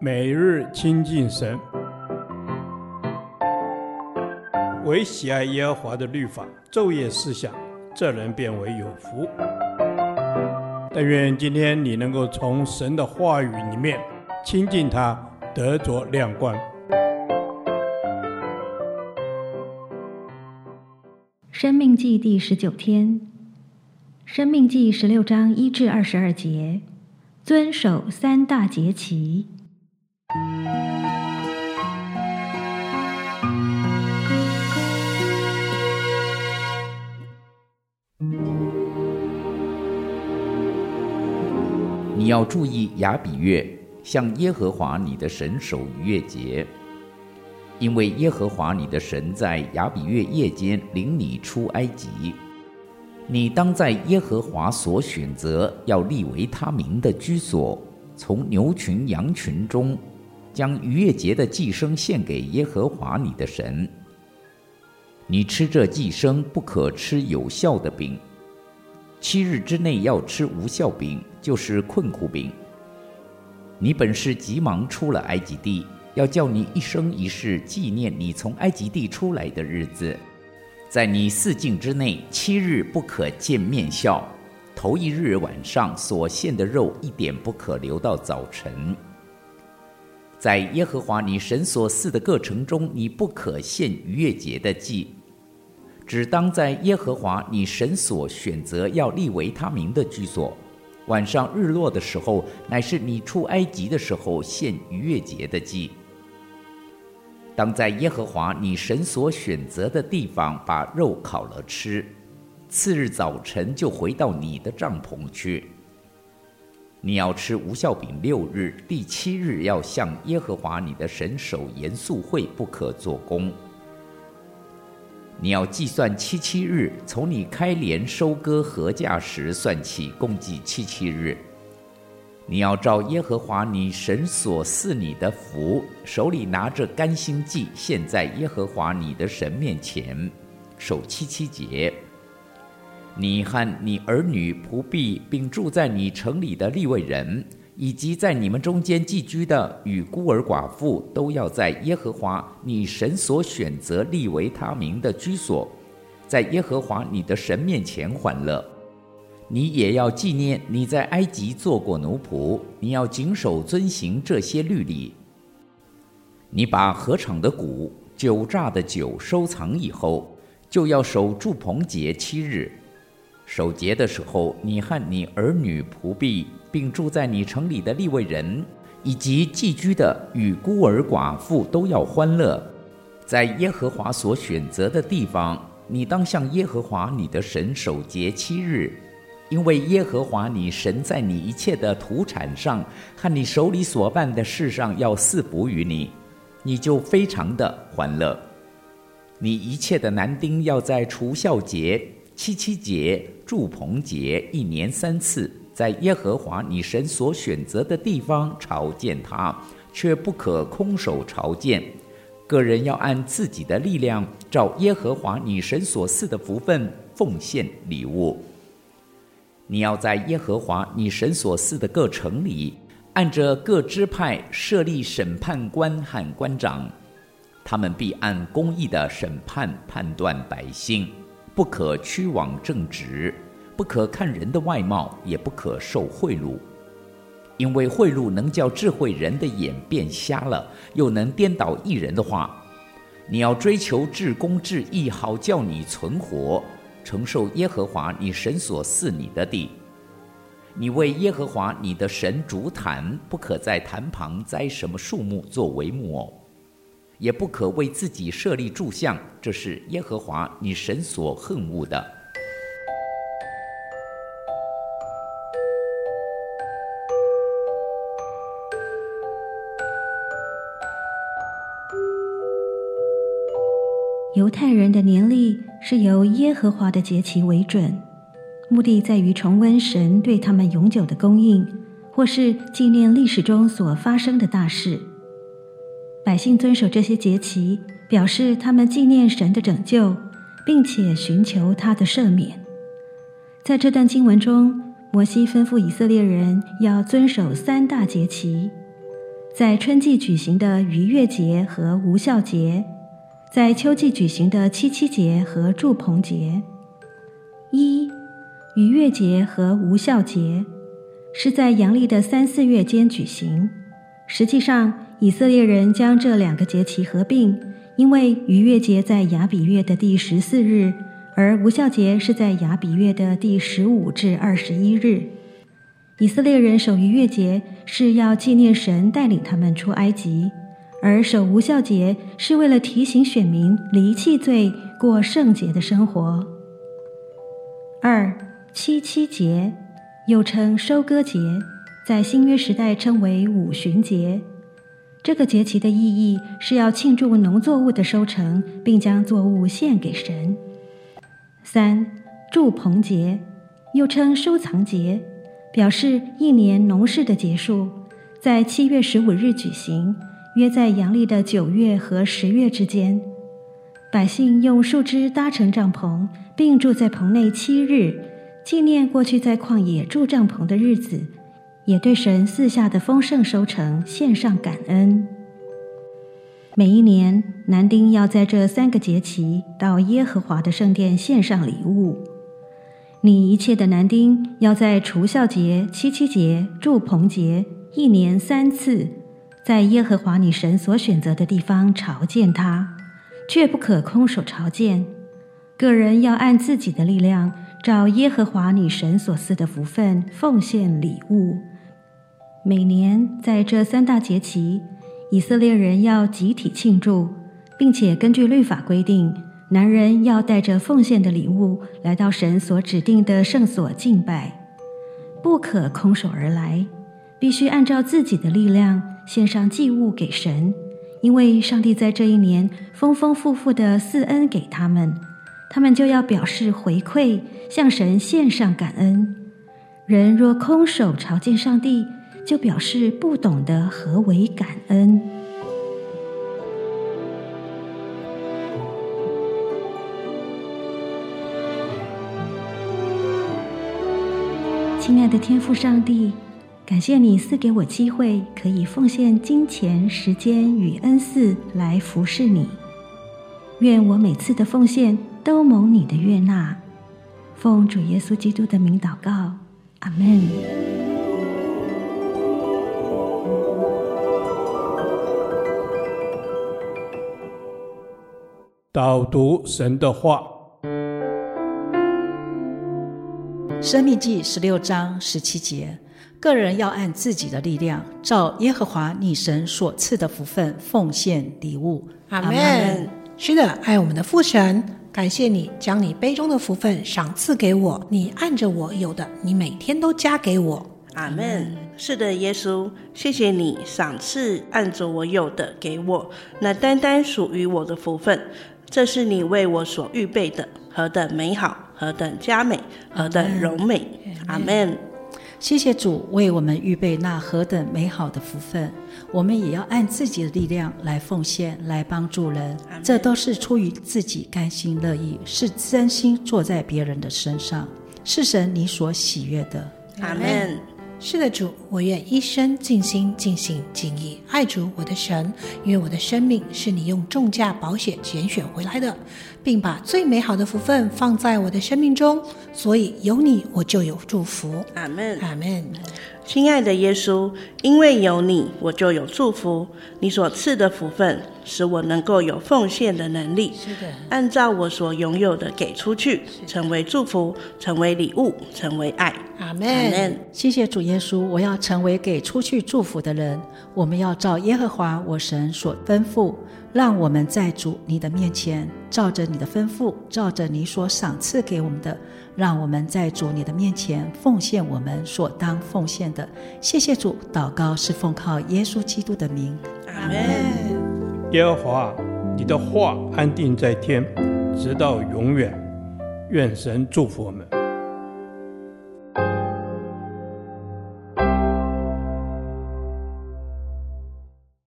每日亲近神，唯喜爱耶和华的律法，昼夜思想，这人便为有福。但愿今天你能够从神的话语里面亲近他，得着亮光。生命记第十九天，生命记十六章一至二十二节，遵守三大节期。你要注意亚比月，向耶和华你的神守逾越节，因为耶和华你的神在亚比月夜间领你出埃及。你当在耶和华所选择要立为他名的居所，从牛群羊群中。将逾越节的祭牲献给耶和华你的神。你吃这祭牲，不可吃有效的饼。七日之内要吃无效饼，就是困苦饼。你本是急忙出了埃及地，要叫你一生一世纪念你从埃及地出来的日子。在你四境之内，七日不可见面笑。头一日晚上所献的肉，一点不可留到早晨。在耶和华你神所赐的各城中，你不可献逾越节的祭，只当在耶和华你神所选择要立为他名的居所。晚上日落的时候，乃是你出埃及的时候献逾越节的祭。当在耶和华你神所选择的地方把肉烤了吃，次日早晨就回到你的帐篷去。你要吃无酵饼六日，第七日要向耶和华你的神守严肃会，不可做工。你要计算七七日，从你开镰收割禾稼时算起，共计七七日。你要照耶和华你神所赐你的福，手里拿着甘心祭，献在耶和华你的神面前，守七七节。你和你儿女仆婢，并住在你城里的利未人，以及在你们中间寄居的与孤儿寡妇，都要在耶和华你神所选择立为他名的居所，在耶和华你的神面前欢乐。你也要纪念你在埃及做过奴仆，你要谨守遵行这些律例。你把禾场的谷、酒榨的酒收藏以后，就要守住棚节七日。守节的时候，你和你儿女仆婢，并住在你城里的利未人，以及寄居的与孤儿寡妇，都要欢乐，在耶和华所选择的地方。你当向耶和华你的神守节七日，因为耶和华你神在你一切的土产上和你手里所办的事上要赐福于你，你就非常的欢乐。你一切的男丁要在除酵节。七七节、祝棚节，一年三次，在耶和华你神所选择的地方朝见他，却不可空手朝见。个人要按自己的力量，照耶和华你神所赐的福分奉献礼物。你要在耶和华你神所赐的各城里，按着各支派设立审判官和官长，他们必按公义的审判判断百姓。不可屈枉正直，不可看人的外貌，也不可受贿赂，因为贿赂能叫智慧人的眼变瞎了，又能颠倒一人的话。你要追求至公至义，好叫你存活，承受耶和华你神所赐你的地。你为耶和华你的神筑坛，不可在坛旁栽什么树木作为木偶。也不可为自己设立柱像，这是耶和华你神所恨恶的。犹太人的年历是由耶和华的节期为准，目的在于重温神对他们永久的供应，或是纪念历史中所发生的大事。百姓遵守这些节期，表示他们纪念神的拯救，并且寻求他的赦免。在这段经文中，摩西吩咐以色列人要遵守三大节期，在春季举行的逾越节和无酵节，在秋季举行的七七节和祝棚节。一、逾越节和无酵节是在阳历的三四月间举行。实际上，以色列人将这两个节期合并，因为逾越节在亚比月的第十四日，而无酵节是在亚比月的第十五至二十一日。以色列人守逾越节是要纪念神带领他们出埃及，而守无酵节是为了提醒选民离弃罪，过圣洁的生活。二、七七节又称收割节，在新约时代称为五旬节。这个节期的意义是要庆祝农作物的收成，并将作物献给神。三、祝棚节又称收藏节，表示一年农事的结束，在七月十五日举行，约在阳历的九月和十月之间。百姓用树枝搭成帐篷，并住在棚内七日，纪念过去在旷野住帐篷的日子，也对神赐下的丰盛收成献上感恩。每一年，男丁要在这三个节期到耶和华的圣殿献上礼物。你一切的男丁要在除酵节、七七节、住棚节一年三次，在耶和华你神所选择的地方朝见他。却不可空手朝见，个人要按自己的力量，照耶和华你神所赐的福分奉献礼物。每年在这三大节期，以色列人要集体庆祝，并且根据律法规定，男人要带着奉献的礼物来到神所指定的圣所敬拜，不可空手而来，必须按照自己的力量献上祭物给神。因为上帝在这一年丰丰富富的赐恩给他们，他们就要表示回馈，向神献上感恩。人若空手朝见上帝，就表示不懂得何为感恩。亲爱的天父上帝。感谢你赐给我机会，可以奉献金钱、时间与恩赐来服侍你。愿我每次的奉献都蒙你的悦纳。奉主耶稣基督的名祷告，阿门。导读神的话，《生命记》十六章十七节。个人要按自己的力量，照耶和华你神所赐的福分奉献礼物。阿门。是的，爱我们的父神，感谢你将你杯中的福分赏赐给我。你按着我有的，你每天都加给我。阿门。是的，耶稣，谢谢你赏赐按着我有的给我，那单单属于我的福分，这是你为我所预备的，何等美好，何等佳美，何等柔美。阿门。谢谢主为我们预备那何等美好的福分，我们也要按自己的力量来奉献，来帮助人，这都是出于自己甘心乐意，是真心做在别人的身上，是神你所喜悦的。阿门。是的，主，我愿一生尽心尽性尽意爱主我的神，因为我的生命是你用重价保险拣选回来的，并把最美好的福分放在我的生命中，所以有你，我就有祝福。阿门，阿门。亲爱的耶稣，因为有你，我就有祝福。你所赐的福分，使我能够有奉献的能力。是的，按照我所拥有的给出去，成为祝福，成为礼物，成为爱。阿门。谢谢主耶稣，我要成为给出去祝福的人。我们要照耶和华我神所吩咐。让我们在主你的面前，照着你的吩咐，照着你所赏赐给我们的，让我们在主你的面前奉献我们所当奉献的。谢谢主，祷告是奉靠耶稣基督的名。阿门。耶和华，你的话安定在天，直到永远。愿神祝福我们。